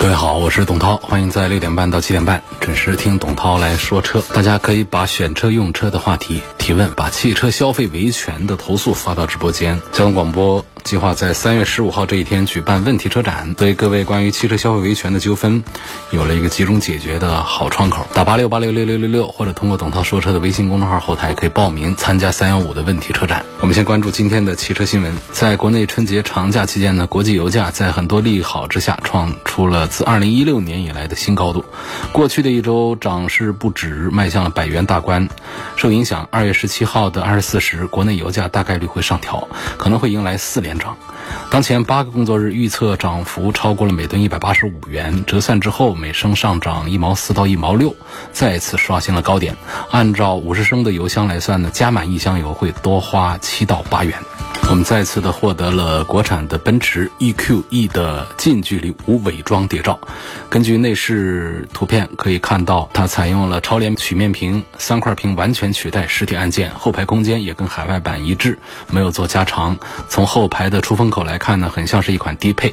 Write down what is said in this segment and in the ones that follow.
各位好，我是董涛，欢迎在六点半到七点半准时听董涛来说车。大家可以把选车用车的话题提问，把汽车消费维权的投诉发到直播间。交通广播计划在三月十五号这一天举办问题车展，对各位关于汽车消费维权的纠纷有了一个集中解决的好窗口。打八六八六六六六六，或者通过董涛说车的微信公众号后台可以报名参加三幺五的问题车展。我们先关注今天的汽车新闻。在国内春节长假期间呢，国际油价在很多利好之下创出了自2016年以来的新高度。过去的一周涨势不止，迈向了百元大关。受影响，二月十七号的二十四时，国内油价大概率会上调，可能会迎来四连涨。当前八个工作日预测涨幅超过了每吨一百八十五元，折算之后每升上涨一毛四到一毛六，再次刷新了高点。按照五十升的油箱来算呢，加满一箱油会多花七到八元。我们再次的获得了国产的奔驰 EQE 的近距离无伪装谍照。根据内饰图片可以看到，它采用了超联曲面屏，三块屏完全取代实体按键，后排空间也跟海外版一致，没有做加长。从后排的出风口来看呢，很像是一款低配。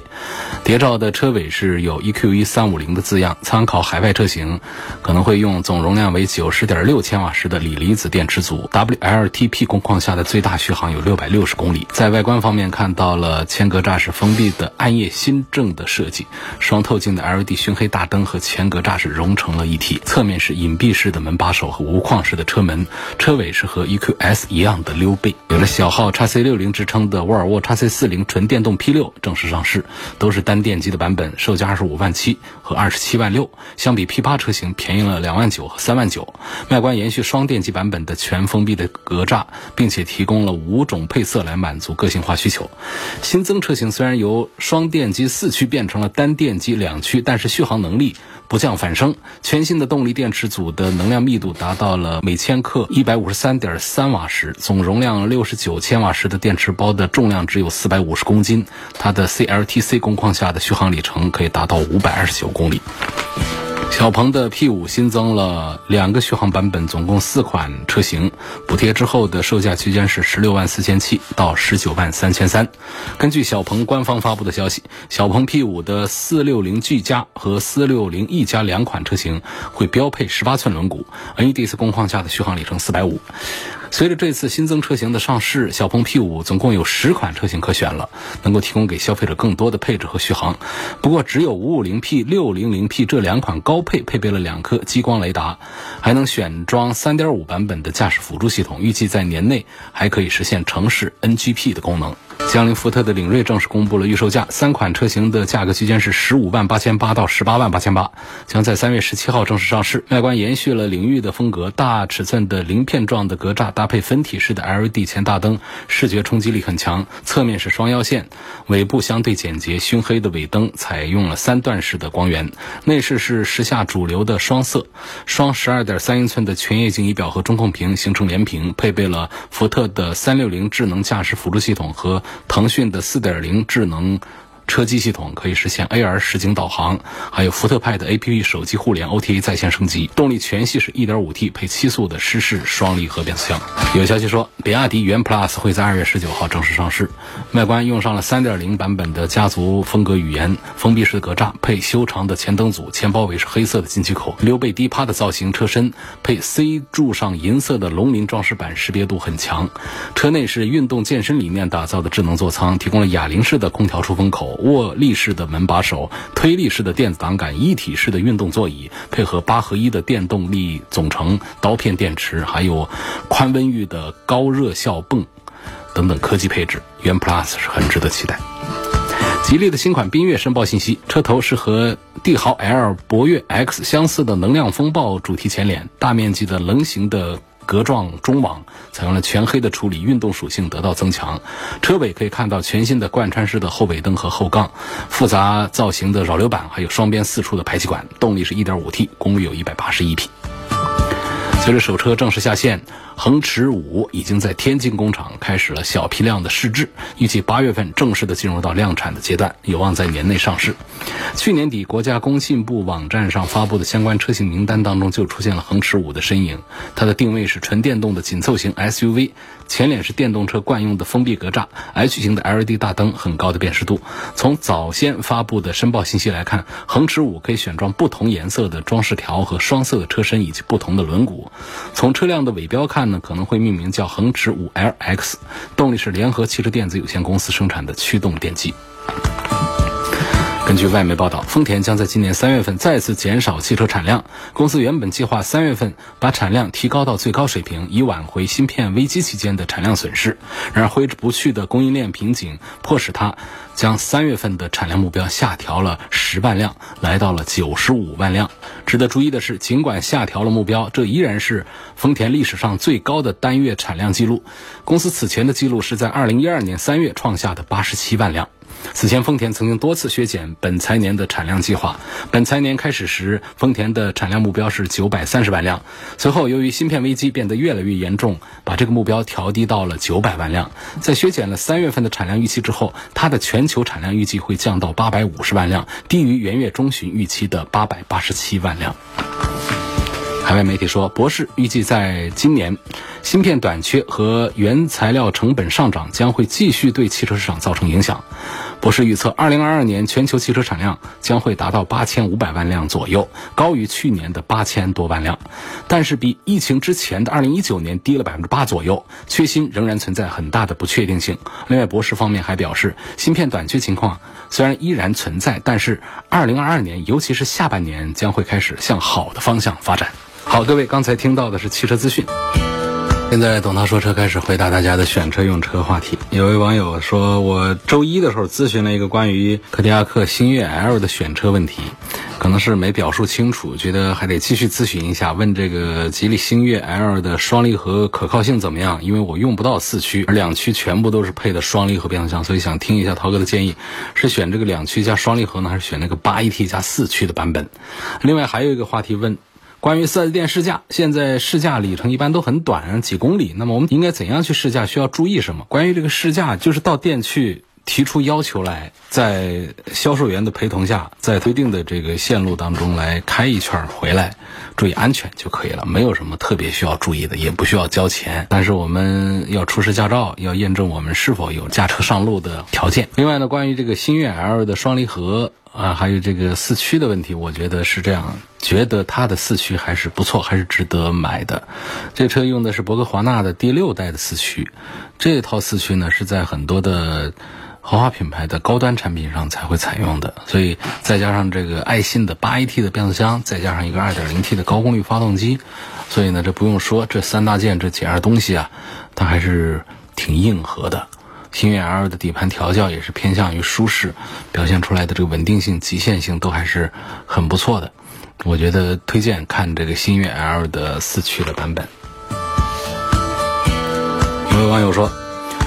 谍照的车尾是有 EQE 三五零的字样，参考海外车型，可能会用总容量为九十点六千瓦时的锂离子电池组，WLTP 工况下的最大续航有六百六十公里。在外观方面看到了前格栅是封闭的暗夜新正的设计，双透镜的 LED 熏黑大灯和前格栅是融成了一体。侧面是隐蔽式的门把手和无框式的车门，车尾是和 EQS 一样的溜背。有了小号 x C 六零之称的沃尔沃 x C 四零纯电动 P 六正式上市，都是单电机的版本，售价二十五万七和二十七万六，相比 P 八车型便宜了两万九和三万九。外观延续双电机版本的全封闭的格栅，并且提供了五种配色来满足个性化需求。新增车型虽然由双电机四驱变成了单电机两驱，但是续航能力不降反升。全新的动力电池组的能量密度达到了每千克一百五十三点三瓦时，总容量六十九千瓦时的电池包的重量只有四百五十公斤，它的 CLTC 工况下的续航里程可以达到五百二十九公里。小鹏的 P5 新增了两个续航版本，总共四款车型，补贴之后的售价区间是十六万四千七到十九万三千三。根据小鹏官方发布的消息，小鹏 P5 的四六零 G 加和四六零 E 加两款车型会标配十八寸轮毂，NEDC 工况下的续航里程四百五。随着这次新增车型的上市，小鹏 P5 总共有十款车型可选了，能够提供给消费者更多的配置和续航。不过，只有 550P、600P 这两款高配配备了两颗激光雷达，还能选装3.5版本的驾驶辅助系统，预计在年内还可以实现城市 NGP 的功能。江铃福特的领锐正式公布了预售价，三款车型的价格区间是十五万八千八到十八万八千八，将在三月十七号正式上市。外观延续了领域的风格，大尺寸的鳞片状的格栅搭配分体式的 LED 前大灯，视觉冲击力很强。侧面是双腰线，尾部相对简洁，熏黑的尾灯采用了三段式的光源。内饰是时下主流的双色，双十二点三英寸的全液晶仪表和中控屏形成连屏，配备了福特的三六零智能驾驶辅助系统和。腾讯的四点零智能车机系统可以实现 AR 实景导航，还有福特派的 APP 手机互联 OTA 在线升级。动力全系是 1.5T 配七速的湿式双离合变速箱。有消息说，比亚迪元 Plus 会在二月十九号正式上市，外观用上了3.0版本的家族风格语言，封闭式格栅配修长的前灯组，前包围是黑色的进气口，溜背低趴的造型车身配 C 柱上银色的龙鳞装饰板，识别度很强。车内是运动健身理念打造的智能座舱，提供了哑铃式的空调出风口。握力式的门把手、推力式的电子档杆、一体式的运动座椅，配合八合一的电动力总成刀片电池，还有宽温域的高热效泵等等科技配置，元 Plus 是很值得期待。吉利的新款缤越申报信息，车头是和帝豪 L、博越 X 相似的能量风暴主题前脸，大面积的棱形的。格状中网，采用了全黑的处理，运动属性得到增强。车尾可以看到全新的贯穿式的后尾灯和后杠，复杂造型的扰流板，还有双边四出的排气管。动力是一点五 T，功率有一百八十一匹。随着首车正式下线，恒驰五已经在天津工厂开始了小批量的试制，预计八月份正式的进入到量产的阶段，有望在年内上市。去年底，国家工信部网站上发布的相关车型名单当中就出现了恒驰五的身影，它的定位是纯电动的紧凑型 SUV，前脸是电动车惯用的封闭格栅，H 型的 LED 大灯，很高的辨识度。从早先发布的申报信息来看，恒驰五可以选装不同颜色的装饰条和双色的车身以及不同的轮毂。从车辆的尾标看呢，可能会命名叫恒驰五 LX，动力是联合汽车电子有限公司生产的驱动电机。根据外媒报道，丰田将在今年三月份再次减少汽车产量。公司原本计划三月份把产量提高到最高水平，以挽回芯片危机期间的产量损失。然而，挥之不去的供应链瓶颈迫使它将三月份的产量目标下调了十万辆，来到了九十五万辆。值得注意的是，尽管下调了目标，这依然是丰田历史上最高的单月产量记录。公司此前的记录是在二零一二年三月创下的八十七万辆。此前，丰田曾经多次削减本财年的产量计划。本财年开始时，丰田的产量目标是九百三十万辆。随后，由于芯片危机变得越来越严重，把这个目标调低到了九百万辆。在削减了三月份的产量预期之后，它的全球产量预计会降到八百五十万辆，低于元月中旬预期的八百八十七万辆。海外媒体说，博士预计在今年，芯片短缺和原材料成本上涨将会继续对汽车市场造成影响。博士预测，二零二二年全球汽车产量将会达到八千五百万辆左右，高于去年的八千多万辆，但是比疫情之前的二零一九年低了百分之八左右，缺芯仍然存在很大的不确定性。另外，博士方面还表示，芯片短缺情况虽然依然存在，但是二零二二年，尤其是下半年将会开始向好的方向发展。好，各位，刚才听到的是汽车资讯。现在董涛说车开始回答大家的选车用车话题。有位网友说，我周一的时候咨询了一个关于柯迪亚克星越 L 的选车问题，可能是没表述清楚，觉得还得继续咨询一下。问这个吉利星越 L 的双离合可靠性怎么样？因为我用不到四驱，而两驱全部都是配的双离合变速箱，所以想听一下涛哥的建议，是选这个两驱加双离合呢，还是选那个八 AT 加四驱的版本？另外还有一个话题问。关于四 S 店试驾，现在试驾里程一般都很短，几公里。那么我们应该怎样去试驾？需要注意什么？关于这个试驾，就是到店去提出要求来，在销售员的陪同下，在规定的这个线路当中来开一圈回来，注意安全就可以了，没有什么特别需要注意的，也不需要交钱。但是我们要出示驾照，要验证我们是否有驾车上路的条件。另外呢，关于这个星越 L 的双离合。啊，还有这个四驱的问题，我觉得是这样，觉得它的四驱还是不错，还是值得买的。这车用的是博格华纳的第六代的四驱，这套四驱呢是在很多的豪华品牌的高端产品上才会采用的，所以再加上这个爱信的八 AT 的变速箱，再加上一个二点零 T 的高功率发动机，所以呢，这不用说，这三大件这几样东西啊，它还是挺硬核的。星越 L 的底盘调教也是偏向于舒适，表现出来的这个稳定性、极限性都还是很不错的。我觉得推荐看这个星越 L 的四驱的版本。有位网友说。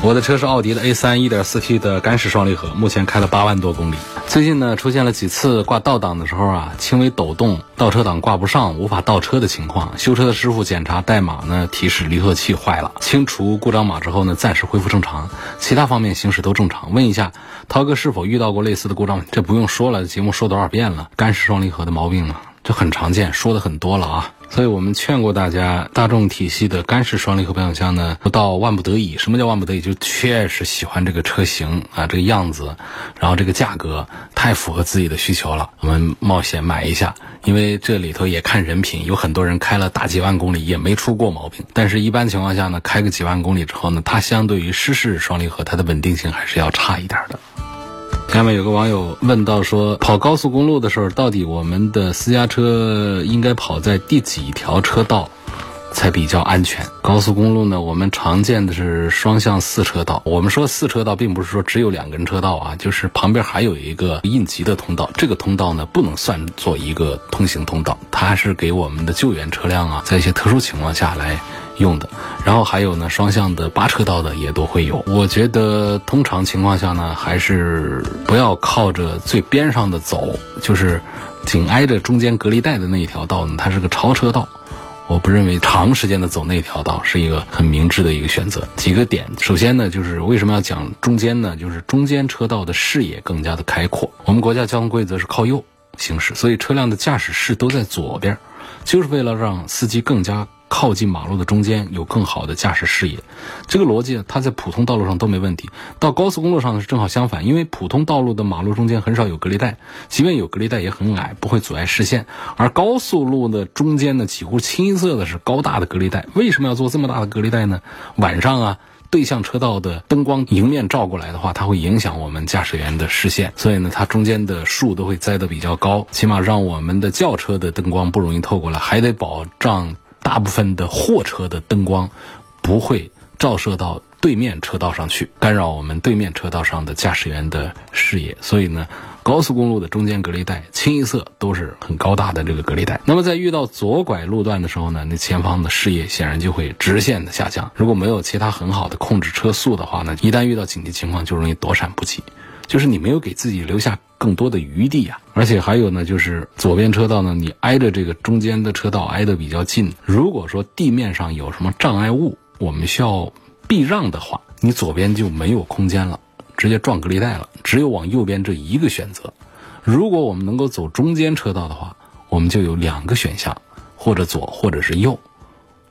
我的车是奥迪的 A3 1.4T 的干式双离合，目前开了八万多公里。最近呢，出现了几次挂倒档的时候啊，轻微抖动，倒车档挂不上，无法倒车的情况。修车的师傅检查代码呢，提示离合器坏了。清除故障码之后呢，暂时恢复正常，其他方面行驶都正常。问一下，涛哥是否遇到过类似的故障？这不用说了，节目说多少遍了，干式双离合的毛病嘛，这很常见，说的很多了啊。所以我们劝过大家，大众体系的干式双离合变速箱呢，不到万不得已。什么叫万不得已？就确实喜欢这个车型啊，这个样子，然后这个价格太符合自己的需求了，我们冒险买一下。因为这里头也看人品，有很多人开了大几万公里也没出过毛病。但是，一般情况下呢，开个几万公里之后呢，它相对于湿式双离合，它的稳定性还是要差一点的。下面有个网友问到说，跑高速公路的时候，到底我们的私家车应该跑在第几条车道才比较安全？高速公路呢，我们常见的是双向四车道。我们说四车道，并不是说只有两根车道啊，就是旁边还有一个应急的通道。这个通道呢，不能算作一个通行通道，它是给我们的救援车辆啊，在一些特殊情况下来。用的。然后还有呢，双向的八车道的也都会有。我觉得通常情况下呢，还是不要靠着最边上的走，就是紧挨着中间隔离带的那一条道呢，它是个超车道。我不认为长时间的走那条道是一个很明智的一个选择。几个点，首先呢，就是为什么要讲中间呢？就是中间车道的视野更加的开阔。我们国家交通规则是靠右行驶，所以车辆的驾驶室都在左边，就是为了让司机更加。靠近马路的中间有更好的驾驶视野，这个逻辑它在普通道路上都没问题。到高速公路上呢是正好相反，因为普通道路的马路中间很少有隔离带，即便有隔离带也很矮，不会阻碍视线。而高速路的中间呢几乎清一色的是高大的隔离带。为什么要做这么大的隔离带呢？晚上啊，对向车道的灯光迎面照过来的话，它会影响我们驾驶员的视线，所以呢，它中间的树都会栽得比较高，起码让我们的轿车的灯光不容易透过来，还得保障。大部分的货车的灯光不会照射到对面车道上去，干扰我们对面车道上的驾驶员的视野。所以呢，高速公路的中间隔离带清一色都是很高大的这个隔离带。那么在遇到左拐路段的时候呢，那前方的视野显然就会直线的下降。如果没有其他很好的控制车速的话呢，一旦遇到紧急情况，就容易躲闪不及。就是你没有给自己留下更多的余地啊，而且还有呢，就是左边车道呢，你挨着这个中间的车道挨得比较近。如果说地面上有什么障碍物，我们需要避让的话，你左边就没有空间了，直接撞隔离带了，只有往右边这一个选择。如果我们能够走中间车道的话，我们就有两个选项，或者左，或者是右。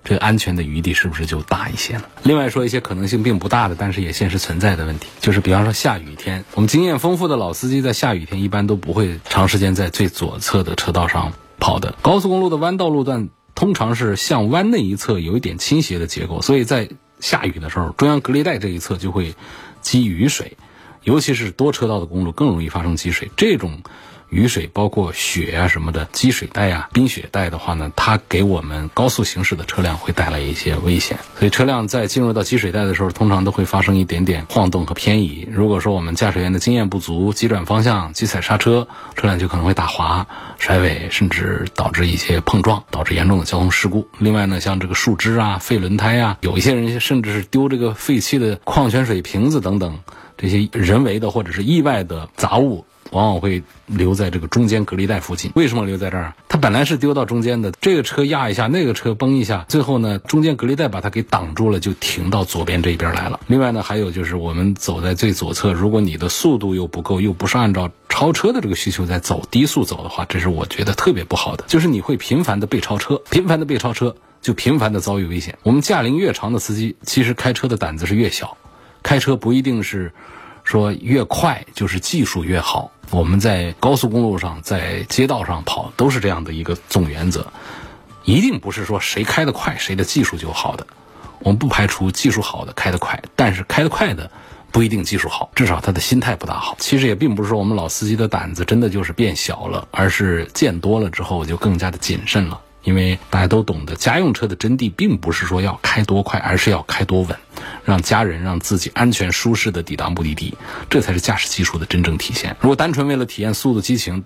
这安全的余地是不是就大一些了？另外说一些可能性并不大的，但是也现实存在的问题，就是比方说下雨天，我们经验丰富的老司机在下雨天一般都不会长时间在最左侧的车道上跑的。高速公路的弯道路段通常是向弯那一侧有一点倾斜的结构，所以在下雨的时候，中央隔离带这一侧就会积雨水，尤其是多车道的公路更容易发生积水。这种。雨水包括雪啊什么的积水带啊冰雪带的话呢，它给我们高速行驶的车辆会带来一些危险。所以车辆在进入到积水带的时候，通常都会发生一点点晃动和偏移。如果说我们驾驶员的经验不足，急转方向、急踩刹车，车辆就可能会打滑、甩尾，甚至导致一些碰撞，导致严重的交通事故。另外呢，像这个树枝啊、废轮胎啊，有一些人甚至是丢这个废弃的矿泉水瓶子等等这些人为的或者是意外的杂物。往往会留在这个中间隔离带附近。为什么留在这儿？它本来是丢到中间的，这个车压一下，那个车崩一下，最后呢，中间隔离带把它给挡住了，就停到左边这边来了。另外呢，还有就是我们走在最左侧，如果你的速度又不够，又不是按照超车的这个需求在走，低速走的话，这是我觉得特别不好的，就是你会频繁的被超车，频繁的被超车，就频繁的遭遇危险。我们驾龄越长的司机，其实开车的胆子是越小，开车不一定是。说越快就是技术越好。我们在高速公路上，在街道上跑，都是这样的一个总原则。一定不是说谁开得快，谁的技术就好的。我们不排除技术好的开得快，但是开得快的不一定技术好，至少他的心态不大好。其实也并不是说我们老司机的胆子真的就是变小了，而是见多了之后就更加的谨慎了。因为大家都懂得，家用车的真谛并不是说要开多快，而是要开多稳，让家人让自己安全舒适的抵达目的地，这才是驾驶技术的真正体现。如果单纯为了体验速度激情，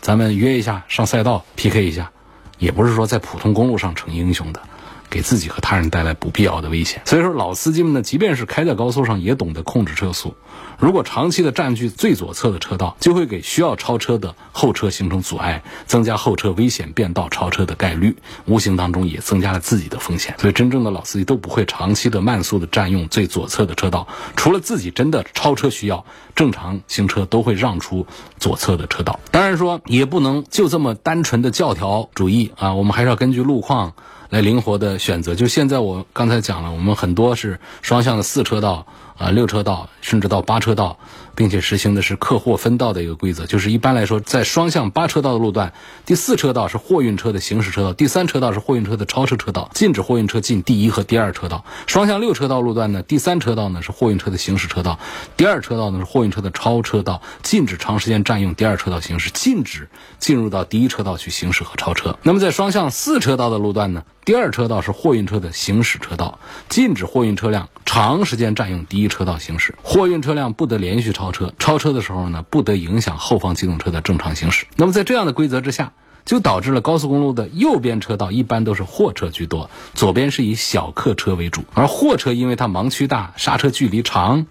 咱们约一下上赛道 PK 一下，也不是说在普通公路上逞英雄的。给自己和他人带来不必要的危险。所以说，老司机们呢，即便是开在高速上，也懂得控制车速。如果长期的占据最左侧的车道，就会给需要超车的后车形成阻碍，增加后车危险变道超车的概率，无形当中也增加了自己的风险。所以，真正的老司机都不会长期的慢速的占用最左侧的车道，除了自己真的超车需要，正常行车都会让出左侧的车道。当然说，也不能就这么单纯的教条主义啊，我们还是要根据路况。来灵活的选择，就现在我刚才讲了，我们很多是双向的四车道。啊，六车道甚至到八车道，并且实行的是客货分道的一个规则，就是一般来说，在双向八车道的路段，第四车道是货运车的行驶车道，第三车道是货运车的超车车道，禁止货运车进第一和第二车道。双向六车道路段呢，第三车道呢是货运车的行驶车道，第二车道呢是货运车的超车道，禁止长时间占用第二车道行驶，禁止进入到第一车道去行驶和超车。那么在双向四车道的路段呢，第二车道是货运车的行驶车道，禁止货运车辆长时间占用第一。车道行驶，货运车辆不得连续超车，超车的时候呢，不得影响后方机动车的正常行驶。那么在这样的规则之下，就导致了高速公路的右边车道一般都是货车居多，左边是以小客车为主。而货车因为它盲区大、刹车距离长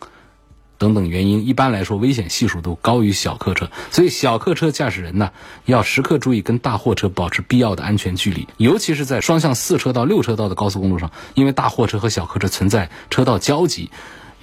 等等原因，一般来说危险系数都高于小客车。所以小客车驾驶人呢，要时刻注意跟大货车保持必要的安全距离，尤其是在双向四车道、六车道的高速公路上，因为大货车和小客车存在车道交集。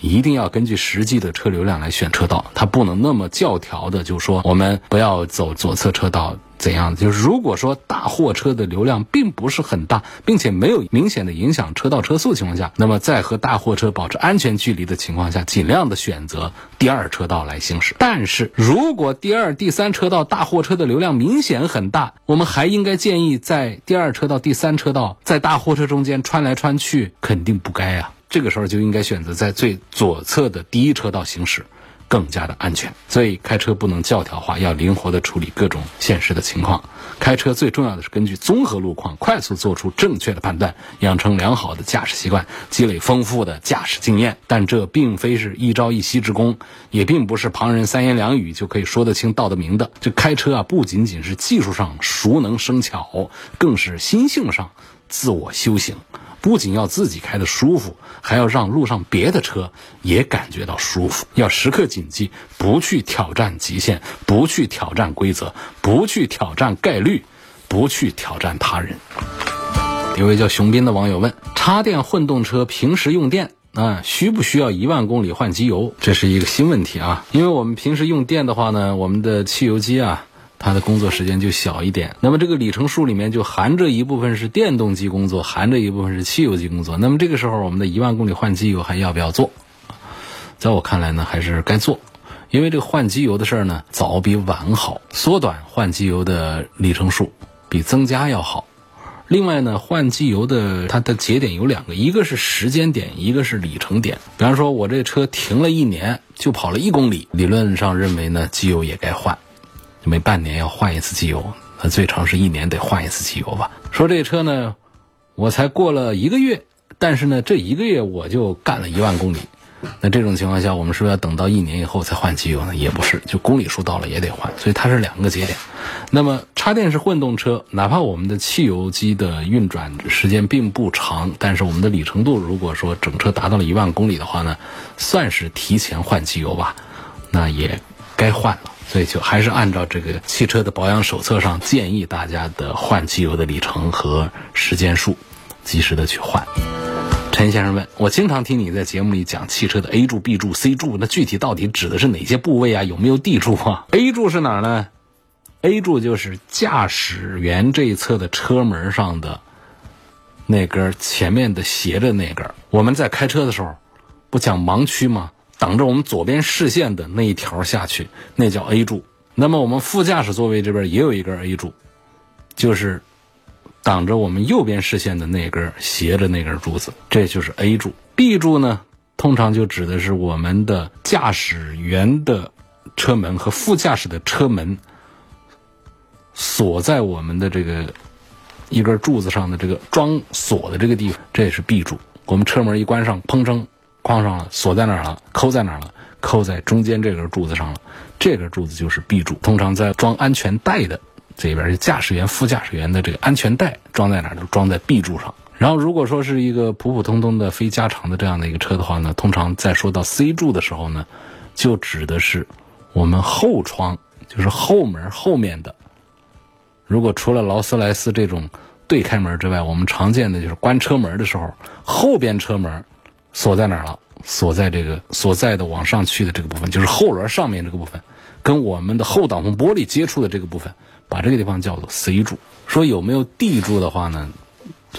一定要根据实际的车流量来选车道，它不能那么教条的，就说我们不要走左侧车道，怎样？就是如果说大货车的流量并不是很大，并且没有明显的影响车道车速情况下，那么在和大货车保持安全距离的情况下，尽量的选择第二车道来行驶。但是如果第二、第三车道大货车的流量明显很大，我们还应该建议在第二车道、第三车道在大货车中间穿来穿去，肯定不该啊。这个时候就应该选择在最左侧的第一车道行驶，更加的安全。所以开车不能教条化，要灵活的处理各种现实的情况。开车最重要的是根据综合路况，快速做出正确的判断，养成良好的驾驶习惯，积累丰富的驾驶经验。但这并非是一朝一夕之功，也并不是旁人三言两语就可以说得清道得明的。这开车啊，不仅仅是技术上熟能生巧，更是心性上自我修行。不仅要自己开的舒服，还要让路上别的车也感觉到舒服。要时刻谨记，不去挑战极限，不去挑战规则，不去挑战概率，不去挑战他人。一位叫熊斌的网友问：插电混动车平时用电啊，需不需要一万公里换机油？这是一个新问题啊，因为我们平时用电的话呢，我们的汽油机啊。它的工作时间就小一点，那么这个里程数里面就含着一部分是电动机工作，含着一部分是汽油机工作。那么这个时候，我们的一万公里换机油还要不要做？在我看来呢，还是该做，因为这个换机油的事儿呢，早比晚好，缩短换机油的里程数比增加要好。另外呢，换机油的它的节点有两个，一个是时间点，一个是里程点。比方说，我这车停了一年就跑了一公里，理论上认为呢，机油也该换。每半年要换一次机油，那最长是一年得换一次机油吧？说这车呢，我才过了一个月，但是呢，这一个月我就干了一万公里。那这种情况下，我们是不是要等到一年以后才换机油呢？也不是，就公里数到了也得换。所以它是两个节点。那么插电式混动车，哪怕我们的汽油机的运转时间并不长，但是我们的里程度如果说整车达到了一万公里的话呢，算是提前换机油吧？那也该换了。所以就还是按照这个汽车的保养手册上建议大家的换机油的里程和时间数，及时的去换。陈先生问我，经常听你在节目里讲汽车的 A 柱、B 柱、C 柱，那具体到底指的是哪些部位啊？有没有 D 柱啊？A 柱是哪儿呢？A 柱就是驾驶员这一侧的车门上的那根前面的斜着那根。我们在开车的时候，不讲盲区吗？挡着我们左边视线的那一条下去，那叫 A 柱。那么我们副驾驶座位这边也有一根 A 柱，就是挡着我们右边视线的那根斜着那根柱子，这就是 A 柱。B 柱呢，通常就指的是我们的驾驶员的车门和副驾驶的车门锁在我们的这个一根柱子上的这个装锁的这个地方，这也是 B 柱。我们车门一关上，砰声。框上了，锁在哪儿了？扣在哪儿了？扣在中间这根柱子上了。这根柱子就是 B 柱，通常在装安全带的这边，驾驶员、副驾驶员的这个安全带装在哪儿？都装在 B 柱上。然后，如果说是一个普普通通的非加长的这样的一个车的话呢，通常在说到 C 柱的时候呢，就指的是我们后窗，就是后门后面的。如果除了劳斯莱斯这种对开门之外，我们常见的就是关车门的时候，后边车门。锁在哪儿了？锁在这个所在的往上去的这个部分，就是后轮上面这个部分，跟我们的后挡风玻璃接触的这个部分，把这个地方叫做 C 柱。说有没有 D 柱的话呢？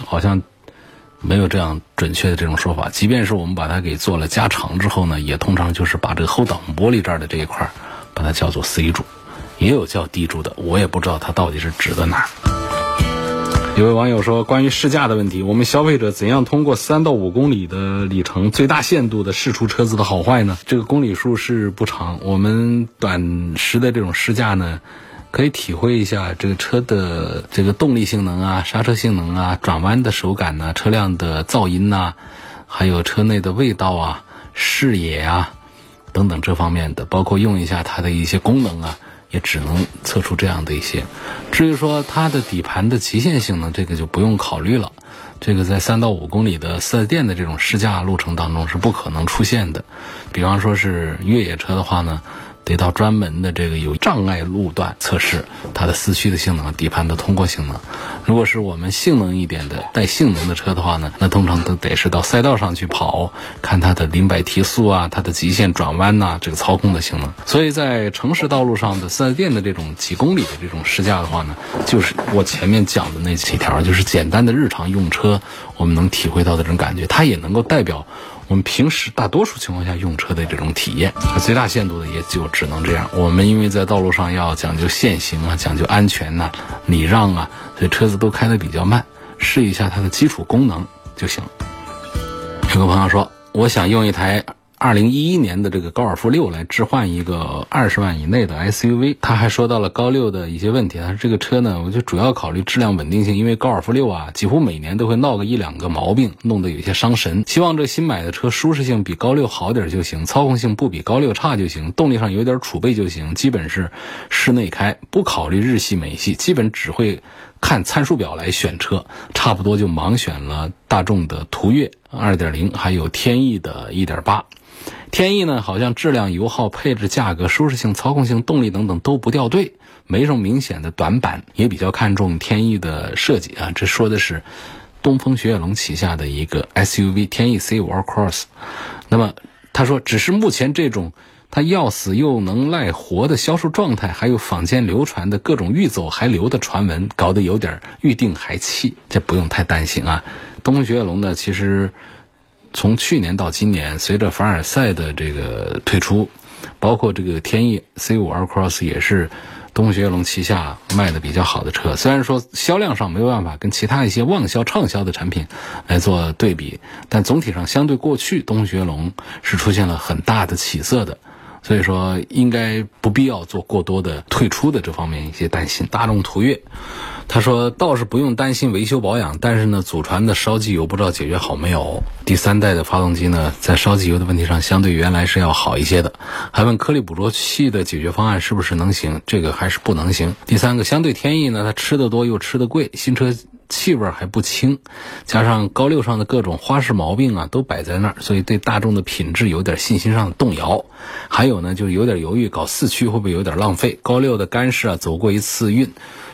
好像没有这样准确的这种说法。即便是我们把它给做了加长之后呢，也通常就是把这个后挡风玻璃这儿的这一块，把它叫做 C 柱。也有叫 D 柱的，我也不知道它到底是指的哪儿。有位网友说，关于试驾的问题，我们消费者怎样通过三到五公里的里程，最大限度的试出车子的好坏呢？这个公里数是不长，我们短时的这种试驾呢，可以体会一下这个车的这个动力性能啊、刹车性能啊、转弯的手感呐、车辆的噪音呐，还有车内的味道啊、视野啊等等这方面的，包括用一下它的一些功能啊。也只能测出这样的一些。至于说它的底盘的极限性能，这个就不用考虑了。这个在三到五公里的四 S 店的这种试驾路程当中是不可能出现的。比方说是越野车的话呢。得到专门的这个有障碍路段测试它的四驱的性能、底盘的通过性能。如果是我们性能一点的带性能的车的话呢，那通常都得是到赛道上去跑，看它的零百提速啊，它的极限转弯呐，这个操控的性能。所以在城市道路上的四 S 店的这种几公里的这种试驾的话呢，就是我前面讲的那几条，就是简单的日常用车我们能体会到的这种感觉，它也能够代表。我们平时大多数情况下用车的这种体验，最大限度的也就只能这样。我们因为在道路上要讲究限行啊，讲究安全呐，礼让啊，所以车子都开得比较慢，试一下它的基础功能就行。有个朋友说，我想用一台。二零一一年的这个高尔夫六来置换一个二十万以内的 SUV，他还说到了高六的一些问题。他说这个车呢，我就主要考虑质量稳定性，因为高尔夫六啊，几乎每年都会闹个一两个毛病，弄得有些伤神。希望这新买的车舒适性比高六好点就行，操控性不比高六差就行，动力上有点储备就行。基本是室内开，不考虑日系美系，基本只会看参数表来选车，差不多就盲选了大众的途岳二点零，还有天翼的一点八。天翼呢，好像质量、油耗、配置、价格、舒适性、操控性、动力等等都不掉队，没什么明显的短板，也比较看重天翼的设计啊。这说的是东风雪铁龙旗下的一个 SUV 天翼 C 五 Cross。那么他说，只是目前这种它要死又能赖活的销售状态，还有坊间流传的各种欲走还留的传闻，搞得有点预定还气。这不用太担心啊。东风雪铁龙呢，其实。从去年到今年，随着凡尔赛的这个退出，包括这个天翼 C5 Air Cross 也是东雪龙旗下卖的比较好的车。虽然说销量上没有办法跟其他一些旺销畅销的产品来做对比，但总体上相对过去，东雪龙是出现了很大的起色的。所以说，应该不必要做过多的退出的这方面一些担心。大众途岳，他说倒是不用担心维修保养，但是呢，祖传的烧机油不知道解决好没有。第三代的发动机呢，在烧机油的问题上，相对原来是要好一些的。还问颗粒捕捉器的解决方案是不是能行？这个还是不能行。第三个，相对天翼呢，它吃的多又吃的贵，新车。气味还不轻，加上高六上的各种花式毛病啊，都摆在那儿，所以对大众的品质有点信心上的动摇。还有呢，就有点犹豫，搞四驱会不会有点浪费？高六的干式啊，走过一次运，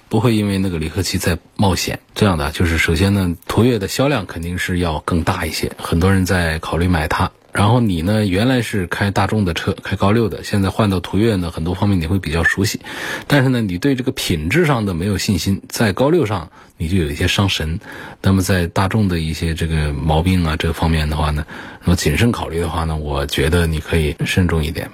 不会因为那个离合器再冒险。这样的，就是首先呢，途岳的销量肯定是要更大一些，很多人在考虑买它。然后你呢？原来是开大众的车，开高六的，现在换到途岳呢，很多方面你会比较熟悉。但是呢，你对这个品质上的没有信心，在高六上你就有一些伤神。那么在大众的一些这个毛病啊这方面的话呢，那么谨慎考虑的话呢，我觉得你可以慎重一点。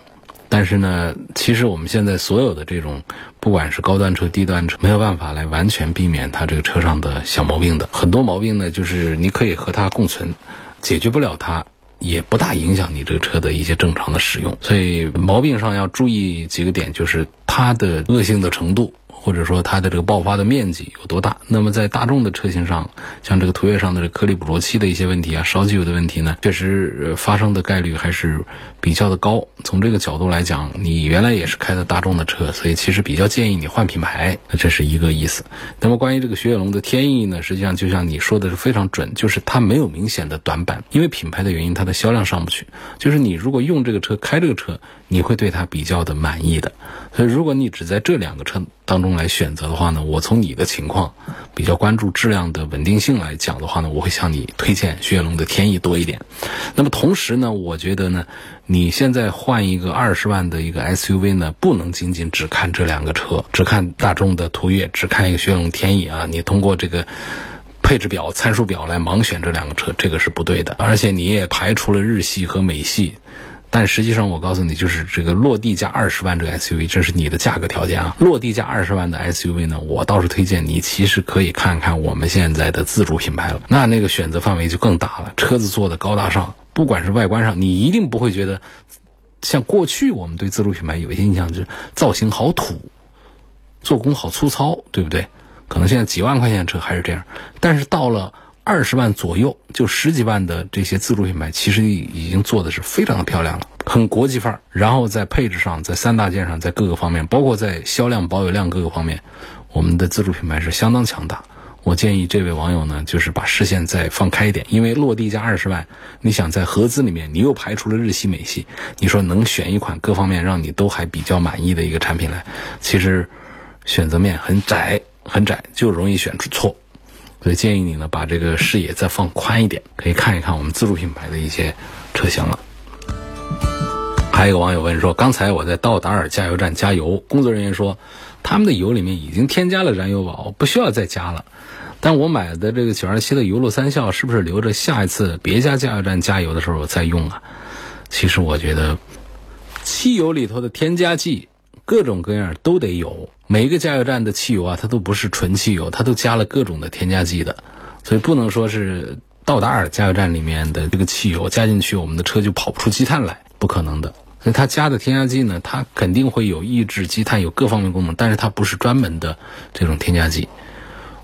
但是呢，其实我们现在所有的这种，不管是高端车、低端车，没有办法来完全避免它这个车上的小毛病的。很多毛病呢，就是你可以和它共存，解决不了它。也不大影响你这个车的一些正常的使用，所以毛病上要注意几个点，就是它的恶性的程度。或者说它的这个爆发的面积有多大？那么在大众的车型上，像这个途岳上的这颗粒捕捉器的一些问题啊，烧机油的问题呢，确实发生的概率还是比较的高。从这个角度来讲，你原来也是开的大众的车，所以其实比较建议你换品牌。这是一个意思。那么关于这个雪铁龙的天翼呢，实际上就像你说的是非常准，就是它没有明显的短板，因为品牌的原因，它的销量上不去。就是你如果用这个车开这个车，你会对它比较的满意的。所以如果你只在这两个车当中来选择的话呢，我从你的情况比较关注质量的稳定性来讲的话呢，我会向你推荐雪铁龙的天翼多一点。那么同时呢，我觉得呢，你现在换一个二十万的一个 SUV 呢，不能仅仅只看这两个车，只看大众的途岳，只看一个雪铁龙天翼啊，你通过这个配置表、参数表来盲选这两个车，这个是不对的。而且你也排除了日系和美系。但实际上，我告诉你，就是这个落地价二十万这个 SUV，这是你的价格条件啊。落地价二十万的 SUV 呢，我倒是推荐你，其实可以看看我们现在的自主品牌了。那那个选择范围就更大了，车子做的高大上，不管是外观上，你一定不会觉得像过去我们对自主品牌有一些印象，就是造型好土，做工好粗糙，对不对？可能现在几万块钱的车还是这样，但是到了。二十万左右，就十几万的这些自主品牌，其实已经做的是非常的漂亮了，很国际范儿。然后在配置上，在三大件上，在各个方面，包括在销量、保有量各个方面，我们的自主品牌是相当强大。我建议这位网友呢，就是把视线再放开一点，因为落地价二十万，你想在合资里面，你又排除了日系、美系，你说能选一款各方面让你都还比较满意的一个产品来，其实选择面很窄，很窄，就容易选出错。所以建议你呢，把这个视野再放宽一点，可以看一看我们自主品牌的一些车型了。还有一个网友问说，刚才我在道达尔加油站加油，工作人员说他们的油里面已经添加了燃油宝，不需要再加了。但我买的这个九二七的油路三效，是不是留着下一次别家加油站加油的时候再用啊？其实我觉得，汽油里头的添加剂各种各样都得有。每一个加油站的汽油啊，它都不是纯汽油，它都加了各种的添加剂的，所以不能说是道达尔加油站里面的这个汽油加进去，我们的车就跑不出积碳来，不可能的。所以它加的添加剂呢，它肯定会有抑制积碳，有各方面功能，但是它不是专门的这种添加剂。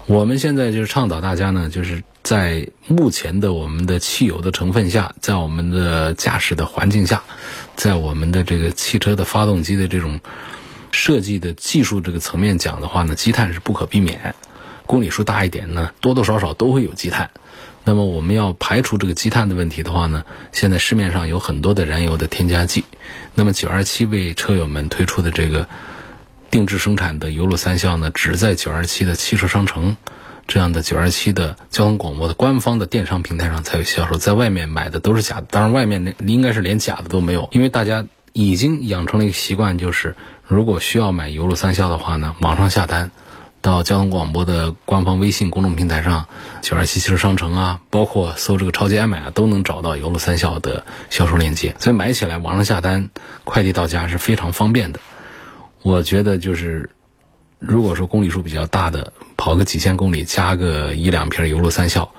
我们现在就是倡导大家呢，就是在目前的我们的汽油的成分下，在我们的驾驶的环境下，在我们的这个汽车的发动机的这种设计的技术这个层面讲的话呢，积碳是不可避免。公里数大一点呢，多多少少都会有积碳。那么我们要排除这个积碳的问题的话呢，现在市面上有很多的燃油的添加剂。那么九二七为车友们推出的这个。定制生产的油路三效呢，只在九二七的汽车商城这样的九二七的交通广播的官方的电商平台上才有销售，在外面买的都是假的。当然，外面那应该是连假的都没有，因为大家已经养成了一个习惯，就是如果需要买油路三效的话呢，网上下单，到交通广播的官方微信公众平台上，九二七汽车商城啊，包括搜这个超级爱买啊，都能找到油路三效的销售链接，所以买起来网上下单，快递到家是非常方便的。我觉得就是，如果说公里数比较大的，跑个几千公里加个一两瓶油路三效，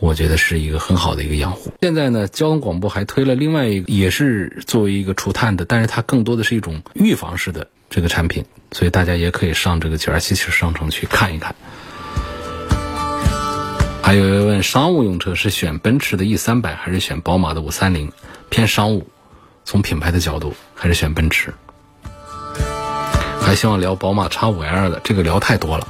我觉得是一个很好的一个养护。现在呢，交通广播还推了另外一个，也是作为一个除碳的，但是它更多的是一种预防式的这个产品，所以大家也可以上这个九二七汽车商城去看一看。还有人问，商务用车是选奔驰的 E 三百还是选宝马的五三零？偏商务，从品牌的角度还是选奔驰。还希望聊宝马 X 五 L 的，这个聊太多了。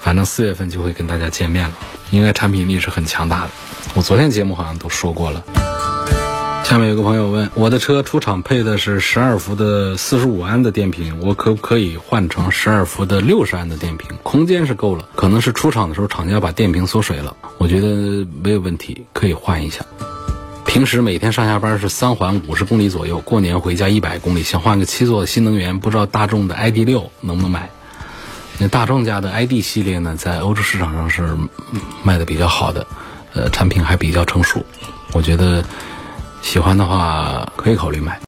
反正四月份就会跟大家见面了，应该产品力是很强大的。我昨天节目好像都说过了。下面有个朋友问，我的车出厂配的是十二伏的四十五安的电瓶，我可不可以换成十二伏的六十安的电瓶？空间是够了，可能是出厂的时候厂家把电瓶缩水了。我觉得没有问题，可以换一下。平时每天上下班是三环五十公里左右，过年回家一百公里，想换个七座的新能源，不知道大众的 ID 六能不能买？那大众家的 ID 系列呢，在欧洲市场上是卖的比较好的，呃，产品还比较成熟，我觉得喜欢的话可以考虑买。